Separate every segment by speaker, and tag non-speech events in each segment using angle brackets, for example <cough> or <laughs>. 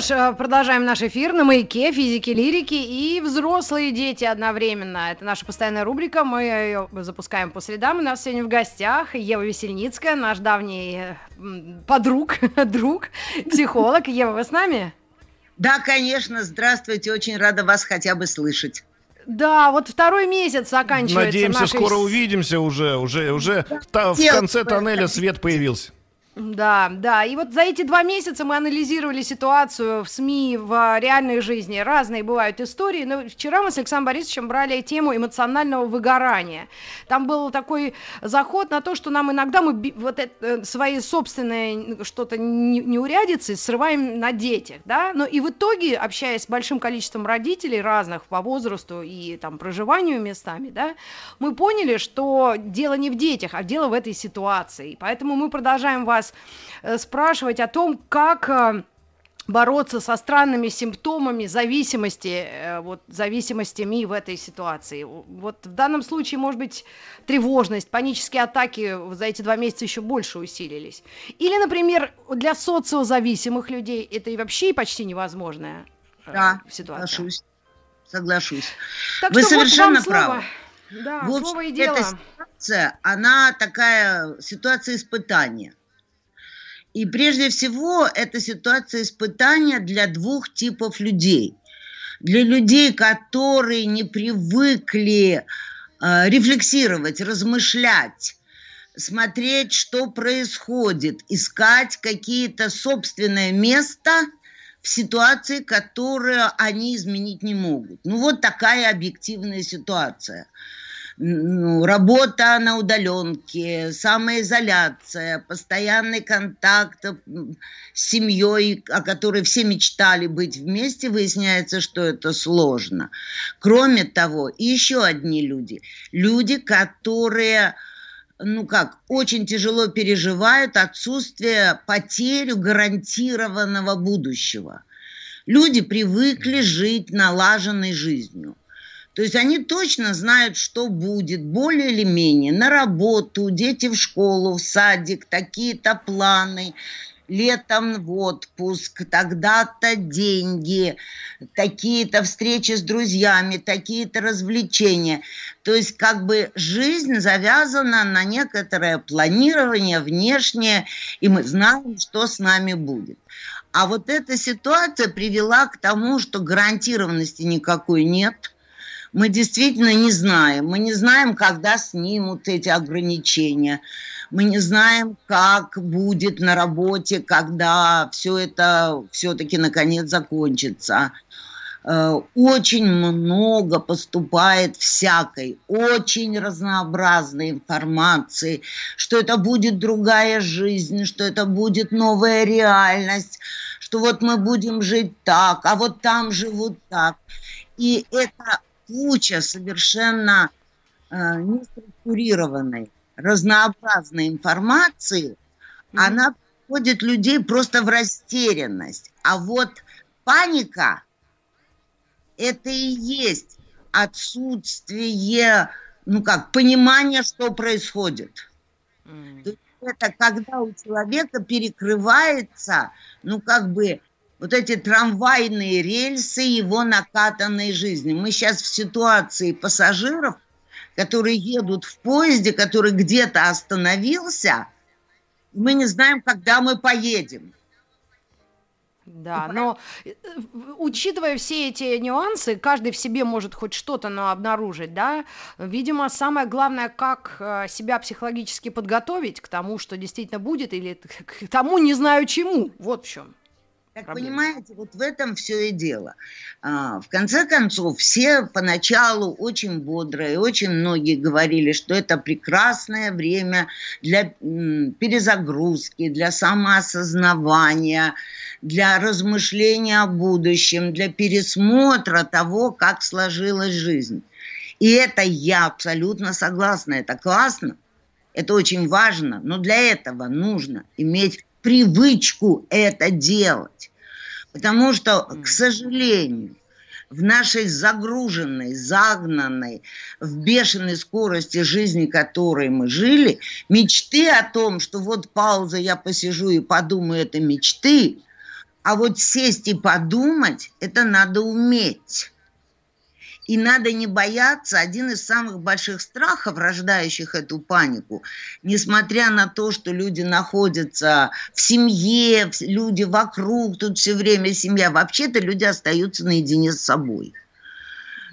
Speaker 1: Что ж, э, продолжаем наш эфир на маяке физики, лирики и взрослые дети одновременно. Это наша постоянная рубрика, мы ее запускаем по средам. У нас сегодня в гостях Ева Весельницкая, наш давний э, подруг, <laughs> друг, психолог. Ева, вы с нами?
Speaker 2: Да, конечно. Здравствуйте. Очень рада вас хотя бы слышать.
Speaker 1: Да, вот второй месяц заканчивается
Speaker 3: Надеемся,
Speaker 1: нашей
Speaker 3: скоро увидимся уже, уже, уже та- в конце тоннеля свет появился.
Speaker 1: Да, да. И вот за эти два месяца мы анализировали ситуацию в СМИ, в реальной жизни. Разные бывают истории. Но вчера мы с Александром Борисовичем брали тему эмоционального выгорания. Там был такой заход на то, что нам иногда мы вот это, э, свои собственные что-то не- неурядицы срываем на детях, да. Но и в итоге, общаясь с большим количеством родителей разных по возрасту и там проживанию местами, да, мы поняли, что дело не в детях, а дело в этой ситуации. Поэтому мы продолжаем вас э, спрашивать о том, как э, бороться со странными симптомами зависимости, э, вот, зависимостями в этой ситуации. Вот в данном случае, может быть, тревожность, панические атаки за эти два месяца еще больше усилились. Или, например, для социозависимых людей это и вообще почти невозможная
Speaker 2: Да,
Speaker 1: ситуация.
Speaker 2: соглашусь. Соглашусь.
Speaker 1: Так
Speaker 2: Вы
Speaker 1: вот
Speaker 2: совершенно
Speaker 1: слово.
Speaker 2: правы.
Speaker 1: Да,
Speaker 2: В общем,
Speaker 1: слово и дело.
Speaker 2: эта ситуация, она такая ситуация испытания. И прежде всего, это ситуация испытания для двух типов людей. Для людей, которые не привыкли э, рефлексировать, размышлять, смотреть, что происходит, искать какие-то собственное место в ситуации, которую они изменить не могут. Ну вот такая объективная ситуация работа на удаленке, самоизоляция, постоянный контакт с семьей, о которой все мечтали быть вместе, выясняется, что это сложно. Кроме того, еще одни люди. Люди, которые ну как, очень тяжело переживают отсутствие потерю гарантированного будущего. Люди привыкли жить налаженной жизнью. То есть они точно знают, что будет, более или менее, на работу, дети в школу, в садик, такие-то планы, летом в отпуск, тогда-то деньги, такие-то встречи с друзьями, такие-то развлечения. То есть как бы жизнь завязана на некоторое планирование внешнее, и мы знаем, что с нами будет. А вот эта ситуация привела к тому, что гарантированности никакой нет – мы действительно не знаем. Мы не знаем, когда снимут эти ограничения. Мы не знаем, как будет на работе, когда все это все-таки наконец закончится. Э, Очень много поступает всякой, очень разнообразной информации, что это будет другая жизнь, что это будет новая реальность, что вот мы будем жить так, а вот там живут так. И это куча совершенно э, неструктурированной, разнообразной информации,
Speaker 1: Мгм.
Speaker 2: она вводит людей просто в растерянность. А вот паника – это и есть отсутствие, ну как, понимания, что происходит. Есть это когда у человека перекрывается, ну как бы вот эти трамвайные рельсы его накатанной жизни. Мы сейчас в ситуации пассажиров, которые едут в поезде, который где-то остановился, мы не знаем, когда мы поедем.
Speaker 1: Да, но э, учитывая все эти нюансы, каждый в себе может хоть что-то но обнаружить, да. Видимо, самое главное, как э, себя психологически подготовить к тому, что действительно будет, или к тому не знаю чему. Вот в чем.
Speaker 2: Так понимаете, вот в этом все и дело. А, в конце концов, все поначалу очень бодро, и очень многие говорили, что это прекрасное время для м, перезагрузки, для самоосознавания, для размышления о будущем, для пересмотра того, как сложилась жизнь. И это я абсолютно согласна, это классно, это очень важно, но для этого нужно иметь привычку это делать. Потому что, к сожалению, в нашей загруженной, загнанной, в бешеной скорости жизни, которой мы жили, мечты о том, что вот пауза, я посижу и подумаю, это мечты, а вот сесть и подумать, это надо уметь. И надо не бояться, один из самых больших страхов, рождающих эту панику, несмотря на то, что люди находятся в семье, люди вокруг, тут все время семья, вообще-то люди остаются наедине с собой.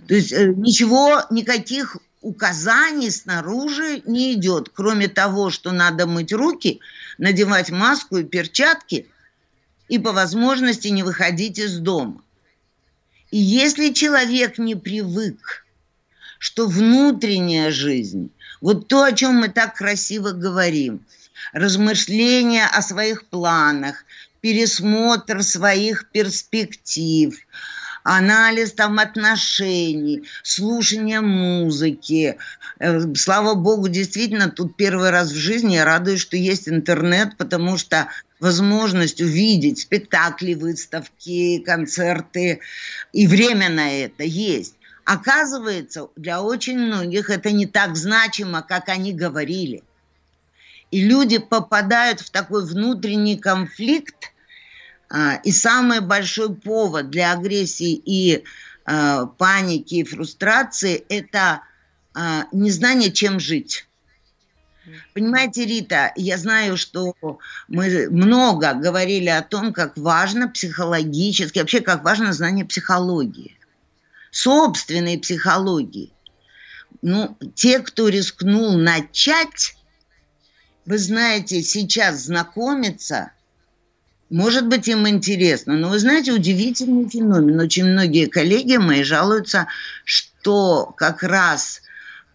Speaker 2: То есть э, ничего, никаких указаний снаружи не идет, кроме того, что надо мыть руки, надевать маску и перчатки и по возможности не выходить из дома. И если человек не привык, что внутренняя жизнь, вот то, о чем мы так красиво говорим, размышления о своих планах, пересмотр своих перспектив, анализ там отношений, слушание музыки. Э, слава богу, действительно, тут первый раз в жизни я радуюсь, что есть интернет, потому что возможность увидеть спектакли, выставки, концерты, и время на это есть. Оказывается, для очень многих это не так значимо, как они говорили. И люди попадают в такой внутренний конфликт, а, и самый большой повод для агрессии и а, паники и фрустрации – это а, незнание, чем жить. Понимаете, Рита, я знаю, что мы много говорили о том, как важно психологически, вообще как важно знание психологии, собственной психологии. Ну, те, кто рискнул начать, вы знаете, сейчас знакомиться, может быть, им интересно, но вы знаете, удивительный феномен. Очень многие коллеги мои жалуются, что как раз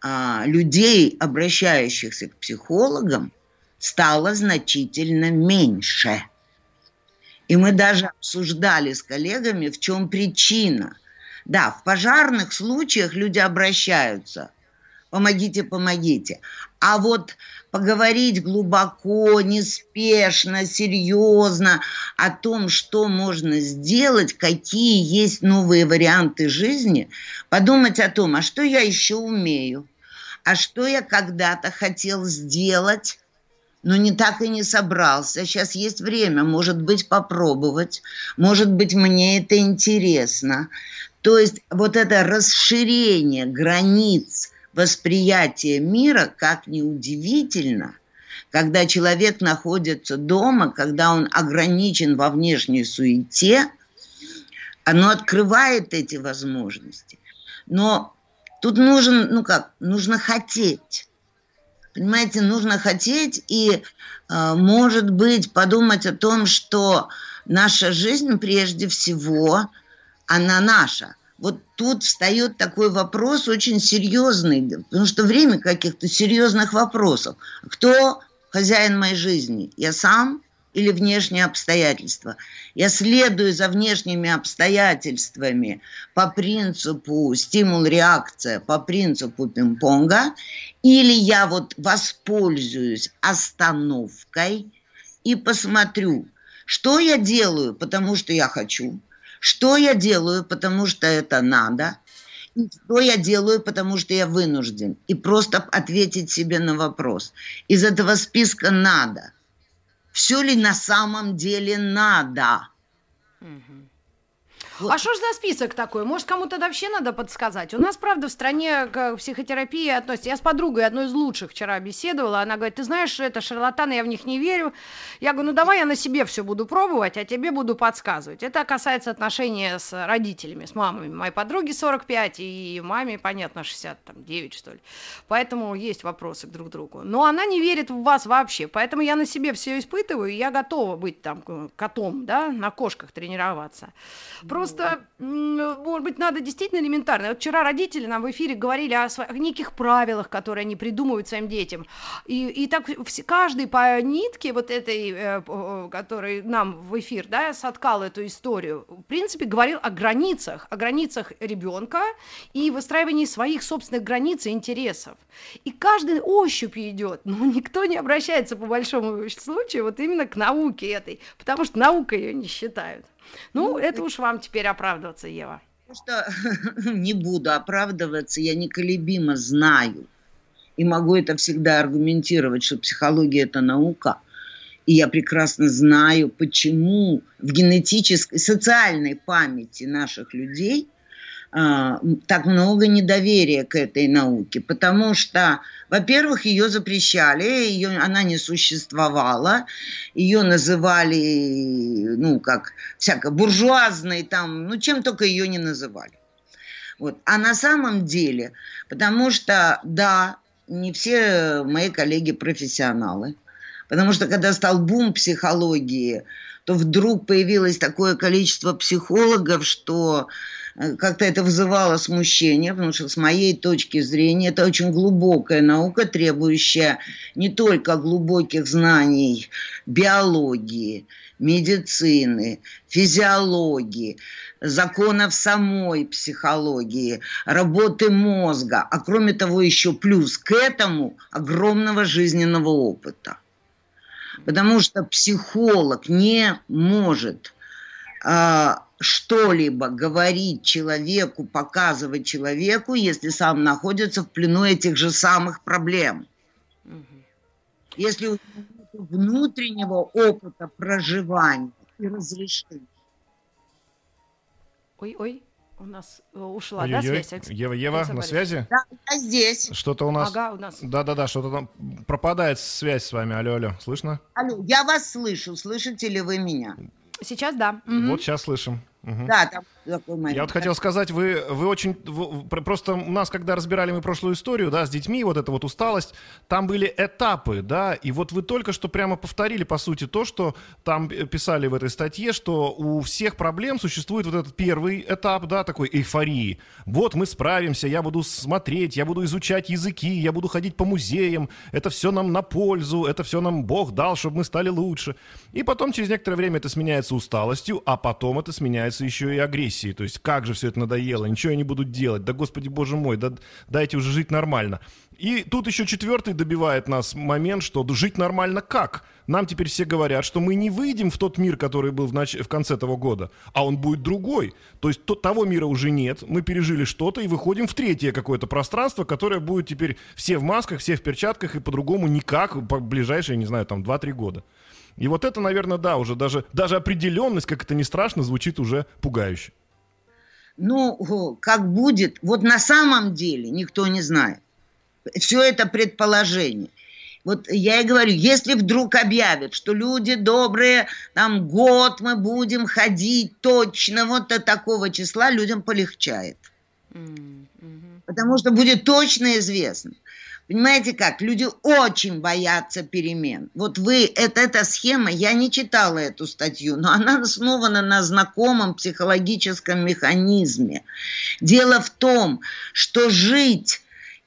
Speaker 2: а, людей, обращающихся к психологам, стало значительно меньше. И мы даже обсуждали с коллегами, в чем причина. Да, в пожарных случаях люди обращаются. Помогите, помогите. А вот поговорить глубоко, неспешно, серьезно о том, что можно сделать, какие есть новые варианты жизни, подумать о том, а что я еще умею, а что я когда-то хотел сделать, но не так и не собрался. Сейчас есть время, может быть, попробовать, может быть, мне это интересно. То есть вот это расширение границ – восприятие мира, как ни удивительно, когда человек находится дома, когда он ограничен во внешней суете, оно открывает эти возможности. Но тут нужен, ну как, нужно хотеть. Понимаете, нужно хотеть и, э, может быть, подумать о том, что наша жизнь прежде всего, она наша вот тут встает такой вопрос очень серьезный, потому что время каких-то серьезных вопросов. Кто хозяин моей жизни? Я сам или внешние обстоятельства? Я следую за внешними обстоятельствами по принципу стимул-реакция, по принципу пинг-понга, или я вот воспользуюсь остановкой и посмотрю, что я делаю, потому что я хочу, что я делаю, потому что это надо, и что я делаю, потому что я вынужден. И просто ответить себе на вопрос. Из этого списка надо. Все ли на самом деле надо?
Speaker 1: Угу. А что ж за список такой? Может, кому-то вообще надо подсказать? У нас, правда, в стране к психотерапии относится. Я с подругой одной из лучших вчера беседовала. Она говорит, ты знаешь, это шарлатаны, я в них не верю. Я говорю, ну давай я на себе все буду пробовать, а тебе буду подсказывать. Это касается отношения с родителями, с мамами. Моей подруге 45 и маме, понятно, 69, что ли. Поэтому есть вопросы к друг другу. Но она не верит в вас вообще. Поэтому я на себе все испытываю, и я готова быть там котом, да, на кошках тренироваться. Просто просто, может быть, надо действительно элементарно. Вот вчера родители нам в эфире говорили о, своих, неких правилах, которые они придумывают своим детям. И, и так каждый по нитке вот этой, э, который нам в эфир, да, соткал эту историю, в принципе, говорил о границах, о границах ребенка и выстраивании своих собственных границ и интересов. И каждый ощупью идет, но никто не обращается по большому случаю вот именно к науке этой, потому что наука ее не считают. Ну, ну это уж вам теперь оправдываться, Ева.
Speaker 2: Что <laughs> не буду оправдываться, я неколебимо знаю и могу это всегда аргументировать, что психология это наука. И я прекрасно знаю, почему в генетической, социальной памяти наших людей – так много недоверия к этой науке, потому что, во-первых, ее запрещали, ее, она не существовала, ее называли, ну, как всяко буржуазной, там, ну, чем только ее не называли. Вот. А на самом деле, потому что, да, не все мои коллеги профессионалы, потому что когда стал бум психологии, то вдруг появилось такое количество психологов, что как-то это вызывало смущение, потому что с моей точки зрения это очень глубокая наука, требующая не только глубоких знаний биологии, медицины, физиологии, законов самой психологии, работы мозга, а кроме того еще плюс к этому огромного жизненного опыта. Потому что психолог не может а, что-либо говорить человеку, показывать человеку, если сам находится в плену этих же самых проблем. Если у него внутреннего опыта проживания и разрешения.
Speaker 1: Ой-ой, у нас э, ушла, Ой, да, связь?
Speaker 3: Ева, Ева, на связи?
Speaker 2: Да, я здесь.
Speaker 3: Что-то у нас... Ага, у нас. Да-да-да, что-то там пропадает связь с вами. Алло, алло, слышно?
Speaker 2: Алло, я вас слышу. Слышите ли вы меня?
Speaker 1: Сейчас да.
Speaker 3: Вот сейчас слышим.
Speaker 2: Угу. Да, там такой
Speaker 3: момент. Я вот хотел сказать, вы, вы очень... Вы, просто у нас, когда разбирали мы прошлую историю, да, с детьми, вот эта вот усталость, там были этапы, да, и вот вы только что прямо повторили, по сути, то, что там писали в этой статье, что у всех проблем существует вот этот первый этап, да, такой эйфории. Вот мы справимся, я буду смотреть, я буду изучать языки, я буду ходить по музеям, это все нам на пользу, это все нам Бог дал, чтобы мы стали лучше. И потом через некоторое время это сменяется усталостью, а потом это сменяется еще и агрессией агрессии. То есть как же все это надоело, ничего я не буду делать, да господи боже мой, да дайте уже жить нормально. И тут еще четвертый добивает нас момент, что жить нормально как? Нам теперь все говорят, что мы не выйдем в тот мир, который был в, нач... в конце того года, а он будет другой. То есть то, того мира уже нет, мы пережили что-то и выходим в третье какое-то пространство, которое будет теперь все в масках, все в перчатках и по-другому никак по ближайшие, не знаю, там 2-3 года. И вот это, наверное, да, уже даже, даже определенность, как это ни страшно, звучит уже пугающе.
Speaker 2: Ну, как будет, вот на самом деле никто не знает. Все это предположение. Вот я и говорю, если вдруг объявят, что люди добрые, там год мы будем ходить точно вот до такого числа, людям полегчает. Mm-hmm. Потому что будет точно известно. Понимаете как? Люди очень боятся перемен. Вот вы, это, эта схема, я не читала эту статью, но она основана на знакомом психологическом механизме. Дело в том, что жить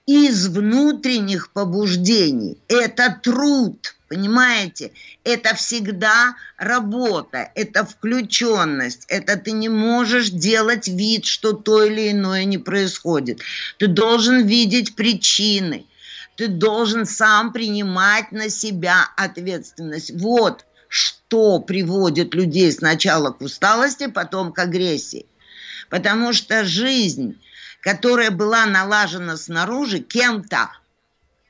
Speaker 2: из внутренних побуждений – это труд, понимаете? Это всегда работа, это включенность, это ты не можешь делать вид, что то или иное не происходит. Ты должен видеть причины – ты должен сам принимать на себя ответственность. Вот что приводит людей сначала к усталости, потом к агрессии. Потому что жизнь, которая была налажена снаружи кем-то,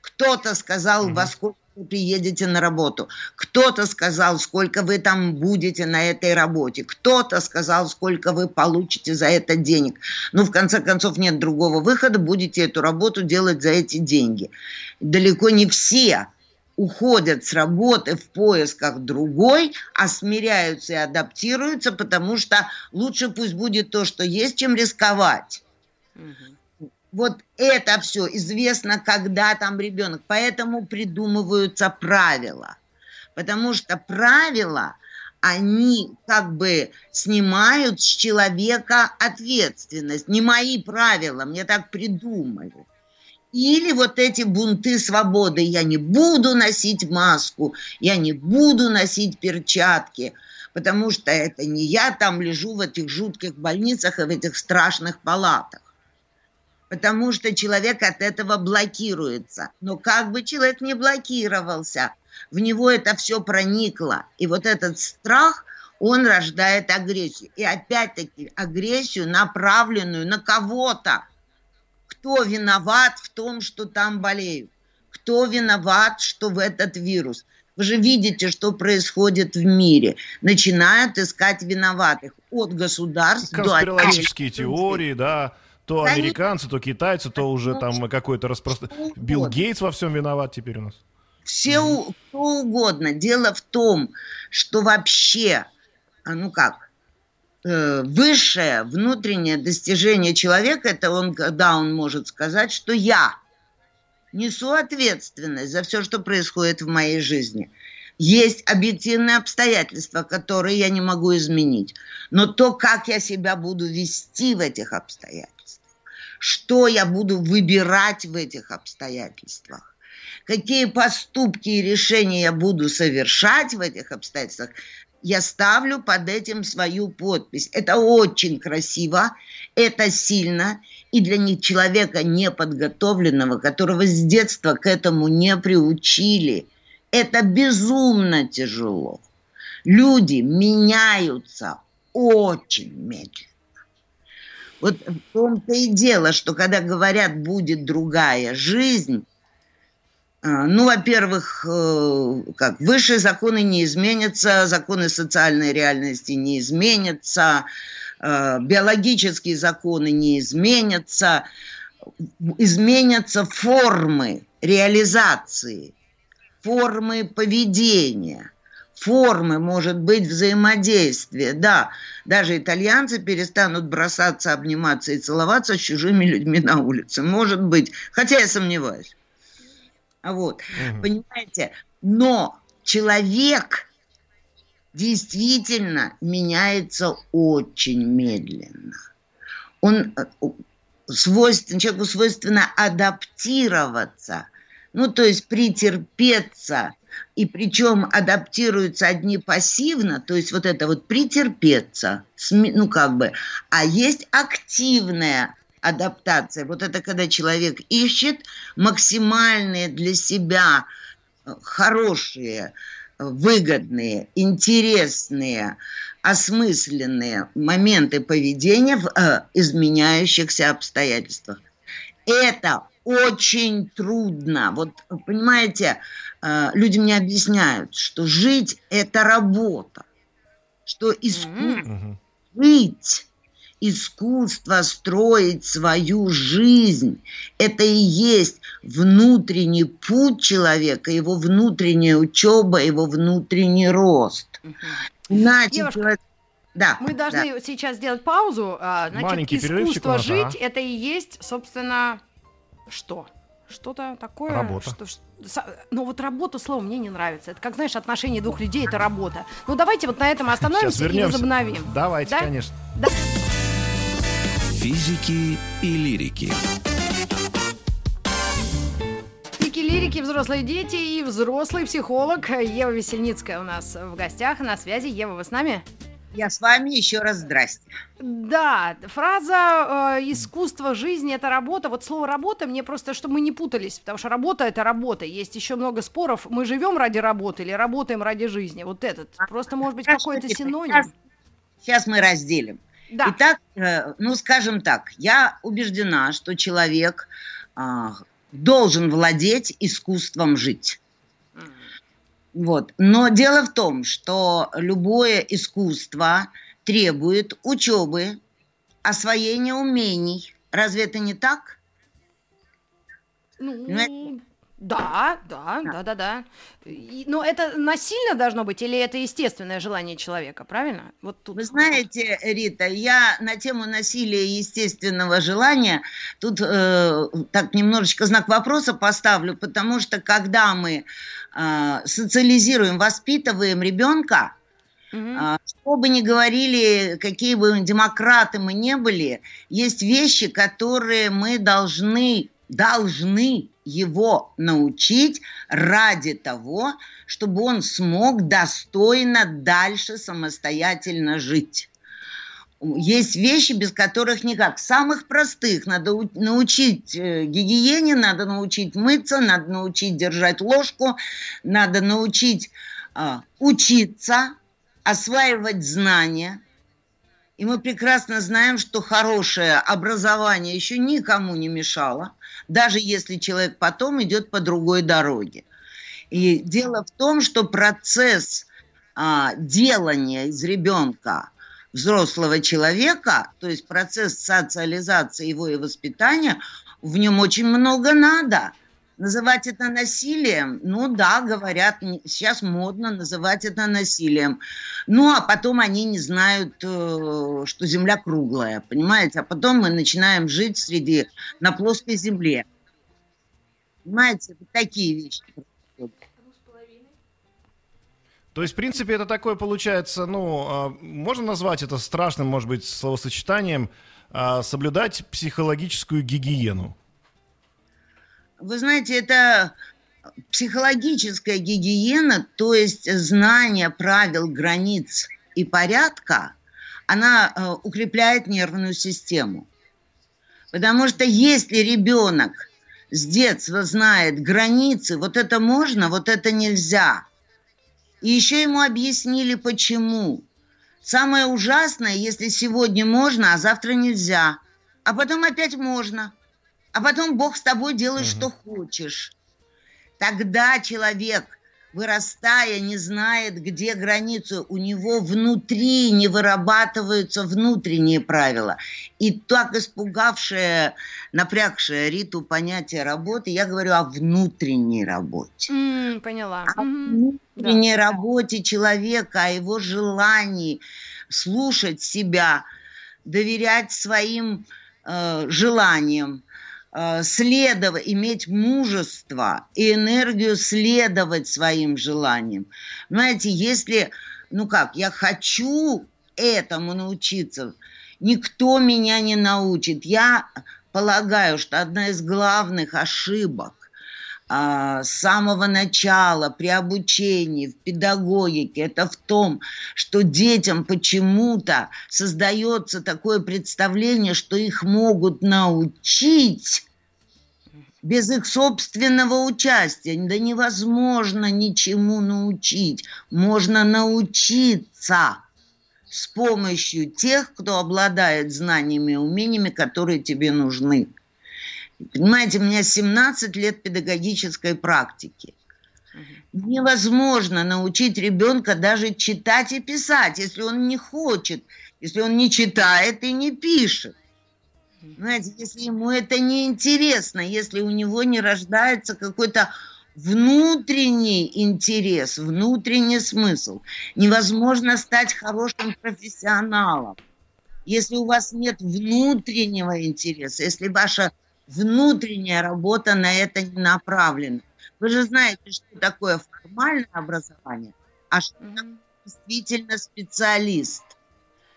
Speaker 2: кто-то сказал, во сколько приедете на работу. Кто-то сказал, сколько вы там будете на этой работе. Кто-то сказал, сколько вы получите за это денег. Ну, в конце концов, нет другого выхода, будете эту работу делать за эти деньги. Далеко не все уходят с работы в поисках другой, а смиряются и адаптируются, потому что лучше пусть будет то, что есть, чем рисковать. Угу вот это все известно, когда там ребенок. Поэтому придумываются правила. Потому что правила, они как бы снимают с человека ответственность. Не мои правила, мне так придумали. Или вот эти бунты свободы. Я не буду носить маску, я не буду носить перчатки, потому что это не я там лежу в этих жутких больницах и в этих страшных палатах. Потому что человек от этого блокируется. Но как бы человек не блокировался, в него это все проникло. И вот этот страх, он рождает агрессию. И опять-таки агрессию, направленную на кого-то кто виноват в том, что там болеют? Кто виноват, что в этот вирус? Вы же видите, что происходит в мире. Начинают искать виноватых от государств
Speaker 3: Конспирологические до... теории, да. То да американцы, то китайцы, то уже там какой-то распространение. Билл Гейтс во всем виноват теперь у нас.
Speaker 2: Все, mm-hmm. кто угодно. Дело в том, что вообще, а ну как, Э, высшее внутреннее достижение человека, это он, когда он может сказать, что я несу ответственность за все, что происходит в моей жизни. Есть объективные обстоятельства, которые я не могу изменить. Но то, как я себя буду вести в этих обстоятельствах, что я буду выбирать в этих обстоятельствах, какие поступки и решения я буду совершать в этих обстоятельствах, я ставлю под этим свою подпись. Это очень красиво, это сильно, и для них человека неподготовленного, которого с детства к этому не приучили, это безумно тяжело. Люди меняются очень медленно. Вот в том-то и дело, что когда говорят «будет другая жизнь», а, ну, во-первых, э, как высшие законы не изменятся, законы социальной реальности не изменятся, э, биологические законы не изменятся, изменятся формы реализации, формы поведения, формы, может быть, взаимодействия. Да, даже итальянцы перестанут бросаться, обниматься и целоваться с чужими людьми на улице. Может быть, хотя я сомневаюсь. Вот, угу. понимаете? Но человек действительно меняется очень медленно. Он э, свойствен, человеку свойственно адаптироваться, ну, то есть претерпеться, и причем адаптируются одни пассивно, то есть вот это вот претерпеться, ну, как бы, а есть активная адаптация. Вот это когда человек ищет максимальные для себя э, хорошие, выгодные, интересные, осмысленные моменты поведения в э, изменяющихся обстоятельствах. Это очень трудно. Вот, понимаете, э, люди мне объясняют, что жить – это работа, что искусство mm-hmm. жить искусство строить свою жизнь. Это и есть внутренний путь человека, его внутренняя учеба, его внутренний рост.
Speaker 1: Иначе Девушка, человек... Да, мы должны да. сейчас сделать паузу. А, значит, Маленький искусство жить, это и есть, собственно, что? Что-то такое.
Speaker 3: Работа.
Speaker 1: Что, ну вот работа, слово мне не нравится. Это как, знаешь, отношения двух людей, это работа. Ну давайте вот на этом остановимся и возобновим.
Speaker 3: Давайте, да? конечно. Да?
Speaker 4: Физики и лирики.
Speaker 1: Физики, лирики, взрослые дети и взрослый психолог Ева Весельницкая у нас в гостях на связи. Ева, вы с нами?
Speaker 2: Я с вами еще раз здрасте.
Speaker 1: Да, фраза э, искусство жизни это работа. Вот слово работа мне просто, чтобы мы не путались, потому что работа это работа. Есть еще много споров. Мы живем ради работы или работаем ради жизни. Вот этот. Просто может быть какой-то синоним.
Speaker 2: Сейчас, сейчас мы разделим. Да. Итак, э, ну скажем так, я убеждена, что человек а, должен владеть искусством жить. Вот. Но дело в том, что любое искусство требует учебы, освоения умений. Разве это не так?
Speaker 1: Ну, да, да, да, да, да. И, но это насильно должно быть или это естественное желание человека, правильно?
Speaker 2: Вот тут. Вы знаете, Рита, я на тему насилия и естественного желания тут э, так немножечко знак вопроса поставлю, потому что когда мы э, социализируем, воспитываем ребенка, Угу. Что бы ни говорили, какие бы демократы мы не были, есть вещи, которые мы должны, должны его научить ради того, чтобы он смог достойно дальше самостоятельно жить. Есть вещи, без которых никак. Самых простых. Надо научить э, гигиене, надо научить мыться, надо научить держать ложку, надо научить э, учиться, осваивать знания. И мы прекрасно знаем, что хорошее образование еще никому не мешало, даже если человек потом идет по другой дороге. И дело в том, что процесс а, делания из ребенка взрослого человека, то есть процесс социализации его и воспитания, в нем очень много надо. Называть это насилием, ну да, говорят, сейчас модно называть это насилием. Ну а потом они не знают, э, что Земля круглая, понимаете? А потом мы начинаем жить среди, на плоской Земле. Понимаете, вот такие вещи.
Speaker 3: То есть, в принципе, это такое получается, ну, а, можно назвать это страшным, может быть, словосочетанием, а, соблюдать психологическую гигиену.
Speaker 2: Вы знаете, это психологическая гигиена, то есть знание правил, границ и порядка, она э, укрепляет нервную систему. Потому что если ребенок с детства знает границы, вот это можно, вот это нельзя. И еще ему объяснили, почему. Самое ужасное, если сегодня можно, а завтра нельзя. А потом опять можно. А потом Бог с тобой делает, угу. что хочешь. Тогда человек вырастая, не знает, где границы. У него внутри не вырабатываются внутренние правила. И так испугавшее, напрягшее Риту понятие работы, я говорю о внутренней работе.
Speaker 1: Mm, поняла.
Speaker 2: О внутренней да. работе человека, о его желании слушать себя, доверять своим э, желаниям, следовать, иметь мужество и энергию следовать своим желаниям. Знаете, если, ну как, я хочу этому научиться, никто меня не научит. Я полагаю, что одна из главных ошибок с самого начала при обучении, в педагогике, это в том, что детям почему-то создается такое представление, что их могут научить без их собственного участия. Да невозможно ничему научить. Можно научиться с помощью тех, кто обладает знаниями и умениями, которые тебе нужны. Понимаете, у меня 17 лет педагогической практики. Невозможно научить ребенка даже читать и писать, если он не хочет, если он не читает и не пишет. Знаете, если ему это не интересно, если у него не рождается какой-то внутренний интерес, внутренний смысл, невозможно стать хорошим профессионалом. Если у вас нет внутреннего интереса, если ваша внутренняя работа на это не направлена. Вы же знаете, что такое формальное образование, а что такое действительно специалист.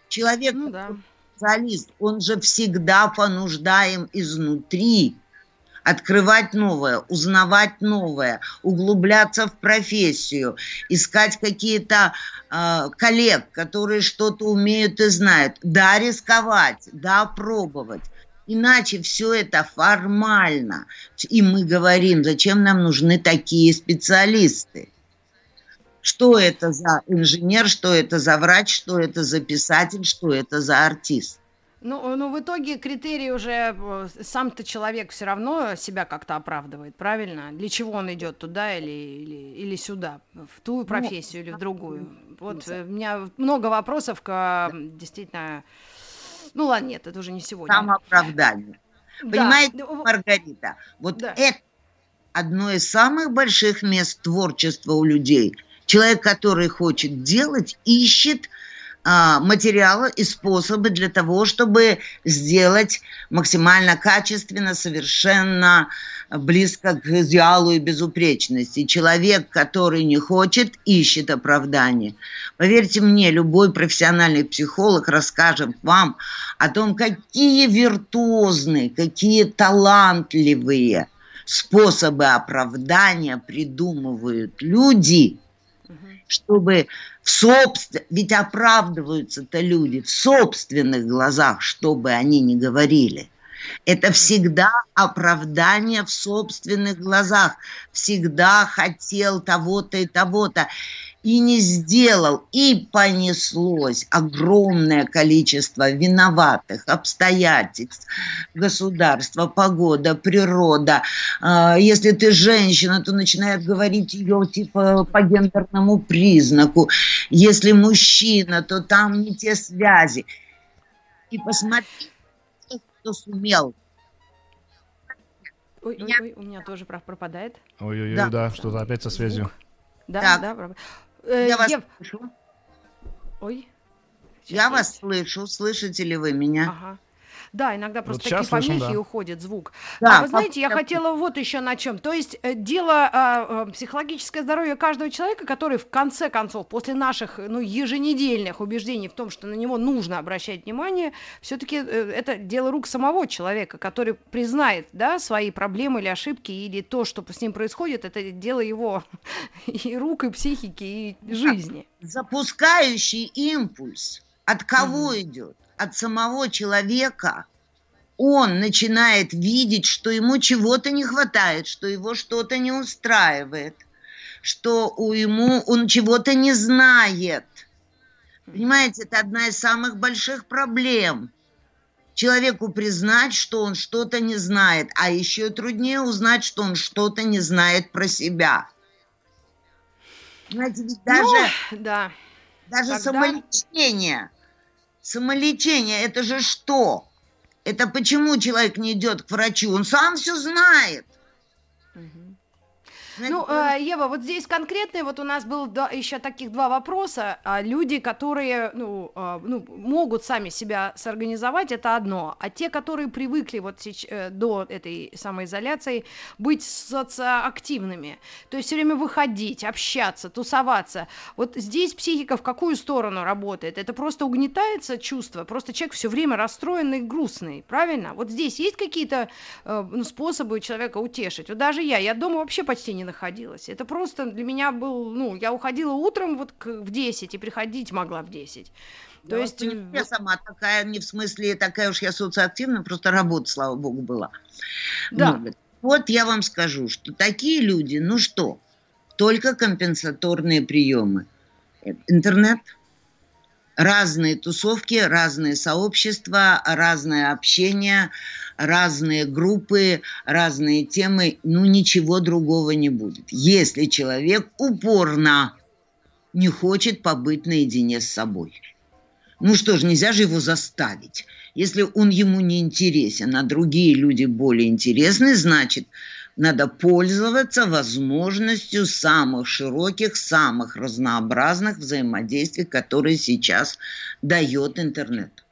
Speaker 2: Человек, ну, да. специалист, он же всегда понуждаем изнутри открывать новое, узнавать новое, углубляться в профессию, искать какие-то э, коллег, которые что-то умеют и знают. Да, рисковать, да, пробовать. Иначе все это формально. И мы говорим, зачем нам нужны такие специалисты. Что это за инженер, что это за врач, что это за писатель, что это за артист.
Speaker 1: Ну, ну, в итоге критерий уже э, сам-то человек все равно себя как-то оправдывает, правильно? Для чего он идет туда или, или, или сюда, в ту ну, профессию ну, или в другую? Вот э, у меня много вопросов к действительно ну ладно, нет, это уже не сегодня.
Speaker 2: Самооправдание. Да. Понимаете, Маргарита, вот да. это одно из самых больших мест творчества у людей. Человек, который хочет делать, ищет а, материалы и способы для того, чтобы сделать максимально качественно, совершенно близко к идеалу и безупречности. Человек, который не хочет, ищет оправдание. Поверьте мне, любой профессиональный психолог расскажет вам о том, какие виртуозные, какие талантливые способы оправдания придумывают люди, чтобы в собствен... Ведь оправдываются-то люди в собственных глазах, что бы они ни говорили. Это всегда оправдание в собственных глазах. Всегда хотел того-то и того-то и не сделал, и понеслось огромное количество виноватых обстоятельств. Государство, погода, природа. А, если ты женщина, то начинает говорить ее типа по гендерному признаку. Если мужчина, то там не те связи. И посмотри, кто сумел
Speaker 1: Ой, ой, ой, у меня тоже пропадает.
Speaker 3: Ой-ой-ой, да, да что-то опять со связью.
Speaker 1: Да, так. да.
Speaker 2: Э, я вас Ев... слышу.
Speaker 1: Ой.
Speaker 2: Я вас слышу. Слышите ли вы меня?
Speaker 1: Ага. Да, иногда просто вот такие помехи слышим, да. уходят звук.
Speaker 2: Да,
Speaker 1: а вы знаете, я хотела вот еще на чем. То есть э, дело э, психологическое здоровье каждого человека, который в конце концов, после наших ну, еженедельных убеждений в том, что на него нужно обращать внимание, все-таки э, это дело рук самого человека, который признает да, свои проблемы или ошибки, или то, что с ним происходит, это дело его <laughs> и рук, и психики, и жизни.
Speaker 2: Запускающий импульс от кого mm-hmm. идет? От самого человека, он начинает видеть, что ему чего-то не хватает, что его что-то не устраивает, что у ему он чего-то не знает. Понимаете, это одна из самых больших проблем. Человеку признать, что он что-то не знает, а еще труднее узнать, что он что-то не знает про себя. Знаете, ведь даже,
Speaker 1: ну, да.
Speaker 2: даже Тогда... самолечение – Самолечение – это же что? Это почему человек не идет к врачу? Он сам все знает.
Speaker 1: Ну, э, Ева, вот здесь конкретные, вот у нас был да, еще таких два вопроса. А люди, которые, ну, э, ну, могут сами себя сорганизовать, это одно. А те, которые привыкли вот э, до этой самоизоляции быть социоактивными, то есть все время выходить, общаться, тусоваться. Вот здесь психика в какую сторону работает? Это просто угнетается чувство, просто человек все время расстроенный, грустный, правильно? Вот здесь есть какие-то ну, способы человека утешить? Вот даже я, я дома вообще почти не находилась. Это просто для меня был, ну, я уходила утром вот к, в 10 и приходить могла в 10.
Speaker 2: То есть... Я вот... сама такая, не в смысле такая уж я социоактивная, просто работа, слава богу, была.
Speaker 1: Да.
Speaker 2: Ну, вот я вам скажу, что такие люди, ну что, только компенсаторные приемы. Интернет, разные тусовки, разные сообщества, разное общение, разные группы, разные темы, ну ничего другого не будет. Если человек упорно не хочет побыть наедине с собой. Ну что ж, нельзя же его заставить. Если он ему не интересен, а другие люди более интересны, значит, надо пользоваться возможностью самых широких, самых разнообразных взаимодействий, которые сейчас дает интернет.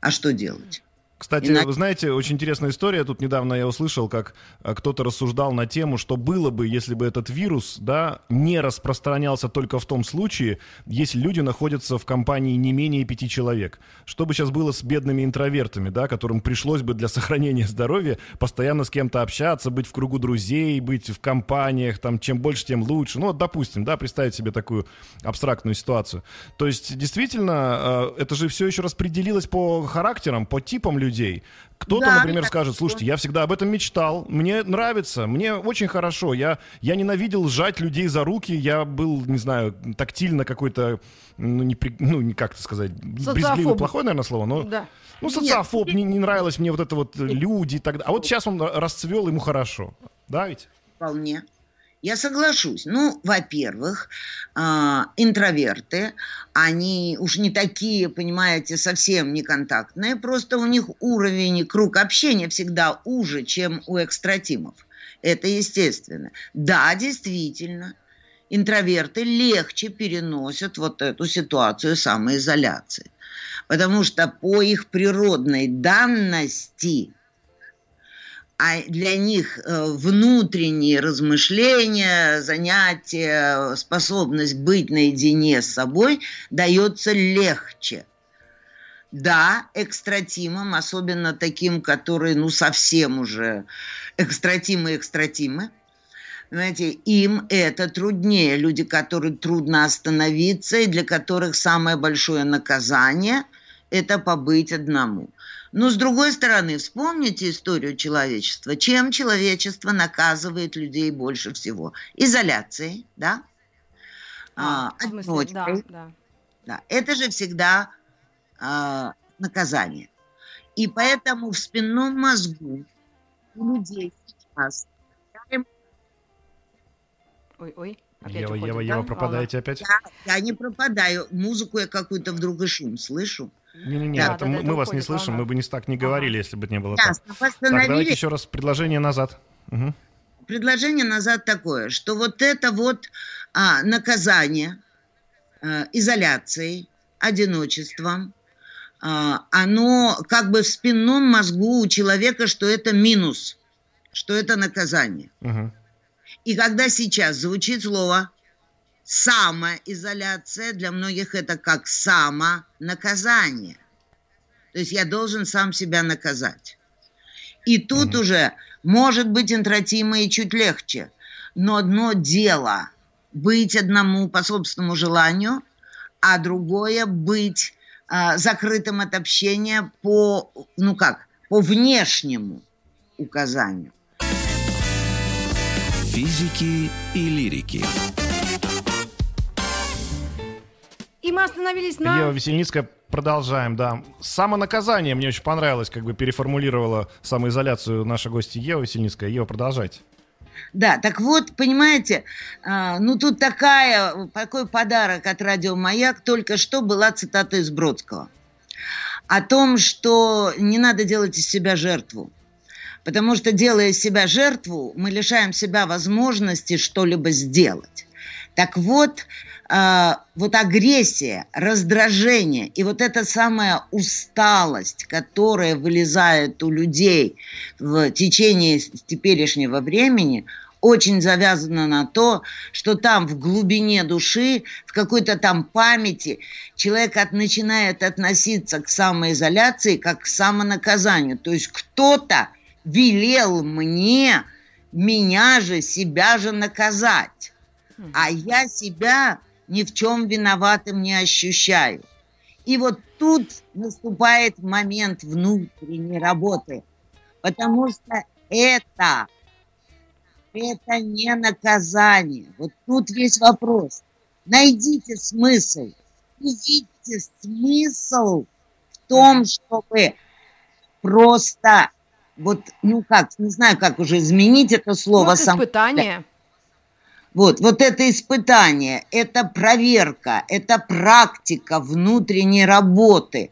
Speaker 2: А что делать?
Speaker 3: Кстати, Иначе... вы знаете, очень интересная история. Тут недавно я услышал, как э, кто-то рассуждал на тему, что было бы, если бы этот вирус, да, не распространялся только в том случае, если люди находятся в компании не менее пяти человек. Что бы сейчас было с бедными интровертами, да, которым пришлось бы для сохранения здоровья постоянно с кем-то общаться, быть в кругу друзей, быть в компаниях, там, чем больше, тем лучше. Ну, вот, допустим, да, представить себе такую абстрактную ситуацию. То есть, действительно, э, это же все еще распределилось по характерам, по типам людей, людей. Кто-то, да, например, скажет, слушайте, я всегда об этом мечтал, мне нравится, мне очень хорошо, я, я ненавидел сжать людей за руки, я был, не знаю, тактильно какой-то, ну, не, ну, не как это сказать, брезгливый, плохое, наверное, слово, но...
Speaker 1: Да.
Speaker 3: Ну, социофоб, не, не нравилось мне вот это вот люди и так далее. А вот сейчас он расцвел, ему хорошо. Да, ведь?
Speaker 2: Вполне. Я соглашусь. Ну, во-первых, э, интроверты, они уж не такие, понимаете, совсем не контактные, просто у них уровень и круг общения всегда уже, чем у экстратимов. Это естественно. Да, действительно, интроверты легче переносят вот эту ситуацию самоизоляции. Потому что по их природной данности а для них э, внутренние размышления, занятия, способность быть наедине с собой дается легче. Да, экстратимам, особенно таким, которые, ну, совсем уже экстратимы-экстратимы, знаете, им это труднее. Люди, которые трудно остановиться, и для которых самое большое наказание – это побыть одному. Но с другой стороны, вспомните историю человечества. Чем человечество наказывает людей больше всего? Изоляцией, да?
Speaker 1: А, а, смысле, да, да.
Speaker 2: да. Это же всегда э, наказание. И поэтому в спинном мозгу у людей сейчас...
Speaker 1: Ой-ой.
Speaker 3: Опять Ева, уходит, Ева, да? Ева, пропадаете опять?
Speaker 2: Я, я не пропадаю. Музыку я какую-то вдруг и шум слышу.
Speaker 3: Не-не-не, да, это да, мы, вас не слышим, мы бы не так не говорили, ага. если бы не было Ясно, так. Так, давайте еще раз предложение назад. Угу.
Speaker 2: Предложение назад такое, что вот это вот а, наказание а, изоляцией, одиночеством, а, оно как бы в спинном мозгу у человека, что это минус, что это наказание. Угу. И когда сейчас звучит слово самоизоляция, для многих это как самонаказание. То есть я должен сам себя наказать. И тут угу. уже может быть интратима и чуть легче. Но одно дело быть одному по собственному желанию, а другое быть а, закрытым от общения по, ну как, по внешнему указанию.
Speaker 4: Физики и лирики.
Speaker 1: Мы остановились на...
Speaker 3: Ева Весельницкая, продолжаем, да. Самонаказание мне очень понравилось, как бы переформулировала самоизоляцию наша гостья Ева Весельницкая. Ева, продолжайте.
Speaker 2: Да, так вот, понимаете, а, ну тут такая, такой подарок от радио «Маяк», только что была цитата из Бродского. О том, что не надо делать из себя жертву. Потому что, делая из себя жертву, мы лишаем себя возможности что-либо сделать. Так вот, вот агрессия, раздражение и вот эта самая усталость, которая вылезает у людей в течение теперешнего времени, очень завязана на то, что там в глубине души, в какой-то там памяти человек от, начинает относиться к самоизоляции как к самонаказанию. То есть кто-то велел мне, меня же, себя же наказать. А я себя ни в чем виноватым не ощущаю. И вот тут наступает момент внутренней работы, потому что это, это не наказание. Вот тут весь вопрос. Найдите смысл, увидите смысл в том, чтобы просто вот, ну как, не знаю, как уже изменить это слово. Вот
Speaker 1: испытание.
Speaker 2: Вот, вот это испытание, это проверка, это практика внутренней работы.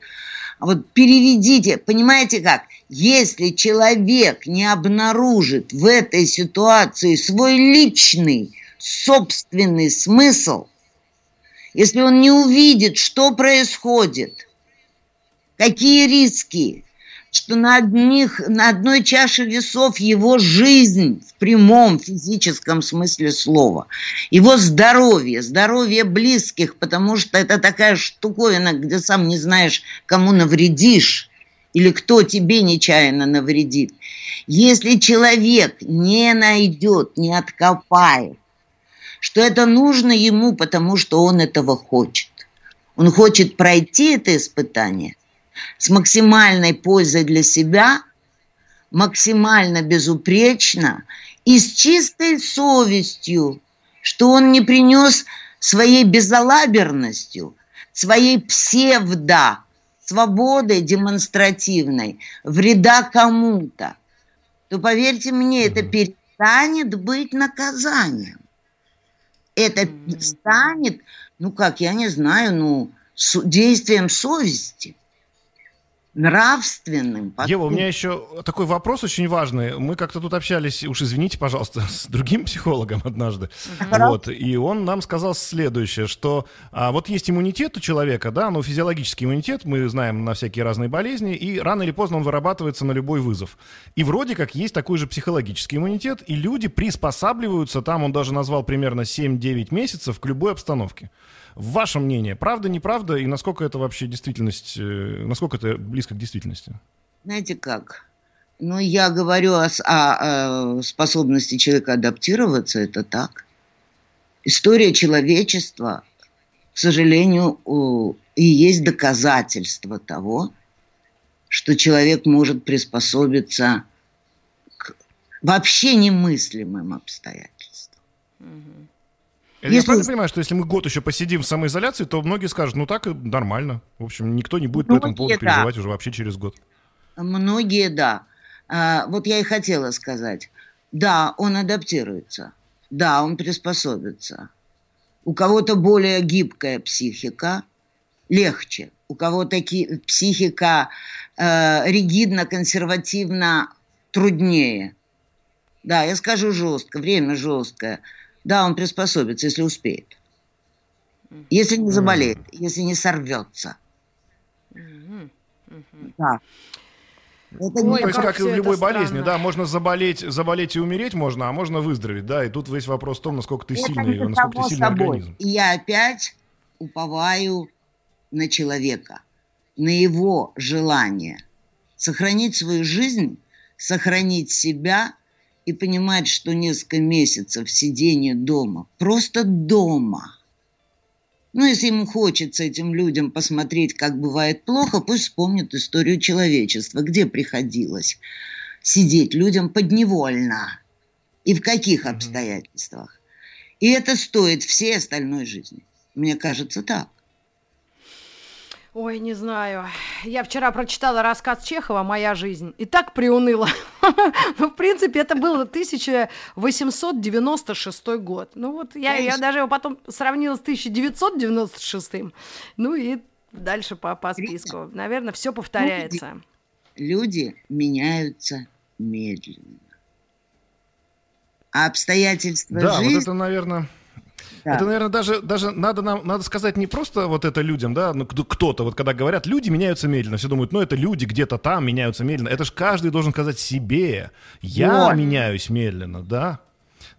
Speaker 2: Вот переведите, понимаете как? Если человек не обнаружит в этой ситуации свой личный, собственный смысл, если он не увидит, что происходит, какие риски, что на, одних, на одной чаше весов его жизнь в прямом физическом смысле слова, его здоровье, здоровье близких, потому что это такая штуковина, где сам не знаешь, кому навредишь или кто тебе нечаянно навредит. Если человек не найдет, не откопает, что это нужно ему, потому что он этого хочет. Он хочет пройти это испытание, с максимальной пользой для себя, максимально безупречно и с чистой совестью, что он не принес своей безалаберностью, своей псевдо свободой демонстративной вреда кому-то, то, поверьте мне, это перестанет быть наказанием. Это станет, ну как, я не знаю, ну, действием совести. Нравственным
Speaker 3: подходом. Ева, у меня еще такой вопрос очень важный. Мы как-то тут общались, уж извините, пожалуйста, <laughs> с другим психологом однажды. Вот, и он нам сказал следующее, что а, вот есть иммунитет у человека, да, ну, физиологический иммунитет, мы знаем на всякие разные болезни, и рано или поздно он вырабатывается на любой вызов. И вроде как есть такой же психологический иммунитет, и люди приспосабливаются, там он даже назвал примерно 7-9 месяцев к любой обстановке. Ваше мнение, правда, неправда, и насколько это вообще действительность, э, насколько это близко к действительности?
Speaker 2: Знаете как? Ну, я говорю о, о, о способности человека адаптироваться, это так. История человечества, к сожалению, и есть доказательство того, что человек может приспособиться к вообще немыслимым обстоятельствам. Угу.
Speaker 3: Если... Я правильно понимаю, что если мы год еще посидим в самоизоляции, то многие скажут, ну так и нормально. В общем, никто не будет многие, по этому поводу переживать да. уже вообще через год.
Speaker 2: Многие, да. А, вот я и хотела сказать. Да, он адаптируется. Да, он приспособится. У кого-то более гибкая психика, легче. У кого-то психика э, ригидно-консервативно труднее. Да, я скажу жестко, время жесткое. Да, он приспособится, если успеет. Если не заболеет, mm. если не сорвется. Mm-hmm. Mm-hmm. Да.
Speaker 3: Это ну, то есть, как и в любой болезни, да, можно заболеть, заболеть и умереть можно, а можно выздороветь, да, и тут весь вопрос в том, насколько ты это сильный, насколько ты сильный собой. организм.
Speaker 2: И я опять уповаю на человека, на его желание сохранить свою жизнь, сохранить себя и понимать, что несколько месяцев сидения дома, просто дома. Ну, если ему хочется этим людям посмотреть, как бывает плохо, пусть вспомнят историю человечества, где приходилось сидеть людям подневольно и в каких обстоятельствах. И это стоит всей остальной жизни. Мне кажется так.
Speaker 1: Ой, не знаю. Я вчера прочитала рассказ Чехова «Моя жизнь» и так приуныла. <laughs> ну, в принципе, это был 1896 год. Ну, вот я, я даже его потом сравнила с 1996. Ну, и дальше по, по списку. Наверное, все повторяется.
Speaker 2: Люди, люди меняются медленно. А обстоятельства
Speaker 3: да,
Speaker 2: жизни...
Speaker 3: вот это, наверное... Да. Это, наверное, даже, даже надо, нам, надо сказать не просто вот это людям, да, ну, кто-то, вот когда говорят, люди меняются медленно, все думают, ну, это люди где-то там меняются медленно. Это же каждый должен сказать себе, я вот. меняюсь медленно, да.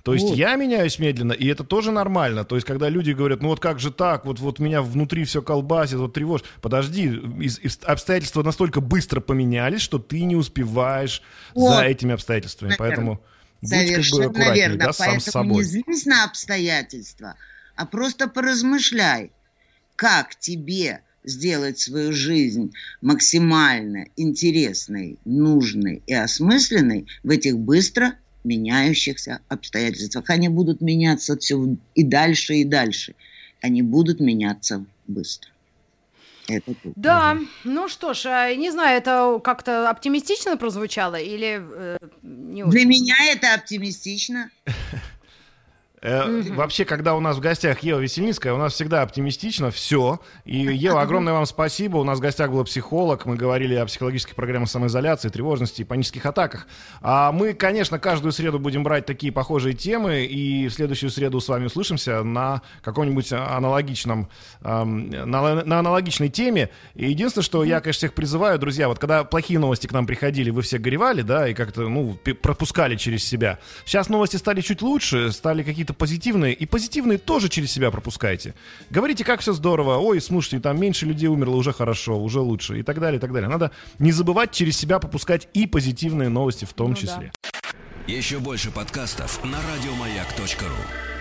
Speaker 3: То есть вот. я меняюсь медленно, и это тоже нормально. То есть, когда люди говорят, ну вот как же так, вот, вот меня внутри все колбасит, вот тревожит. Подожди, из, из, обстоятельства настолько быстро поменялись, что ты не успеваешь вот. за этими обстоятельствами. Наверное. Поэтому
Speaker 2: Совершенно как бы верно. Да, Поэтому сам не злись на обстоятельства, а просто поразмышляй, как тебе сделать свою жизнь максимально интересной, нужной и осмысленной в этих быстро меняющихся обстоятельствах. Они будут меняться все и дальше, и дальше. Они будут меняться быстро.
Speaker 1: Это тут. Да, ну что ж, а, не знаю, это как-то оптимистично прозвучало или э,
Speaker 2: не Для меня это оптимистично. <laughs>
Speaker 3: Э, вообще, когда у нас в гостях Ева Весельницкая, у нас всегда оптимистично все. И, <laughs> Ева, огромное вам спасибо. У нас в гостях был психолог. Мы говорили о психологических программах самоизоляции, тревожности и панических атаках. А мы, конечно, каждую среду будем брать такие похожие темы. И в следующую среду с вами услышимся на каком-нибудь аналогичном, эм, на, на аналогичной теме. И единственное, что я, конечно, всех призываю, друзья, вот когда плохие новости к нам приходили, вы все горевали, да, и как-то, ну, пропускали через себя. Сейчас новости стали чуть лучше, стали какие-то какие-то позитивные, и позитивные тоже через себя пропускайте. Говорите, как все здорово, ой, слушайте, там меньше людей умерло, уже хорошо, уже лучше, и так далее, и так далее. Надо не забывать через себя пропускать и позитивные новости в том ну, числе.
Speaker 4: Да. Еще больше подкастов на радиомаяк.ру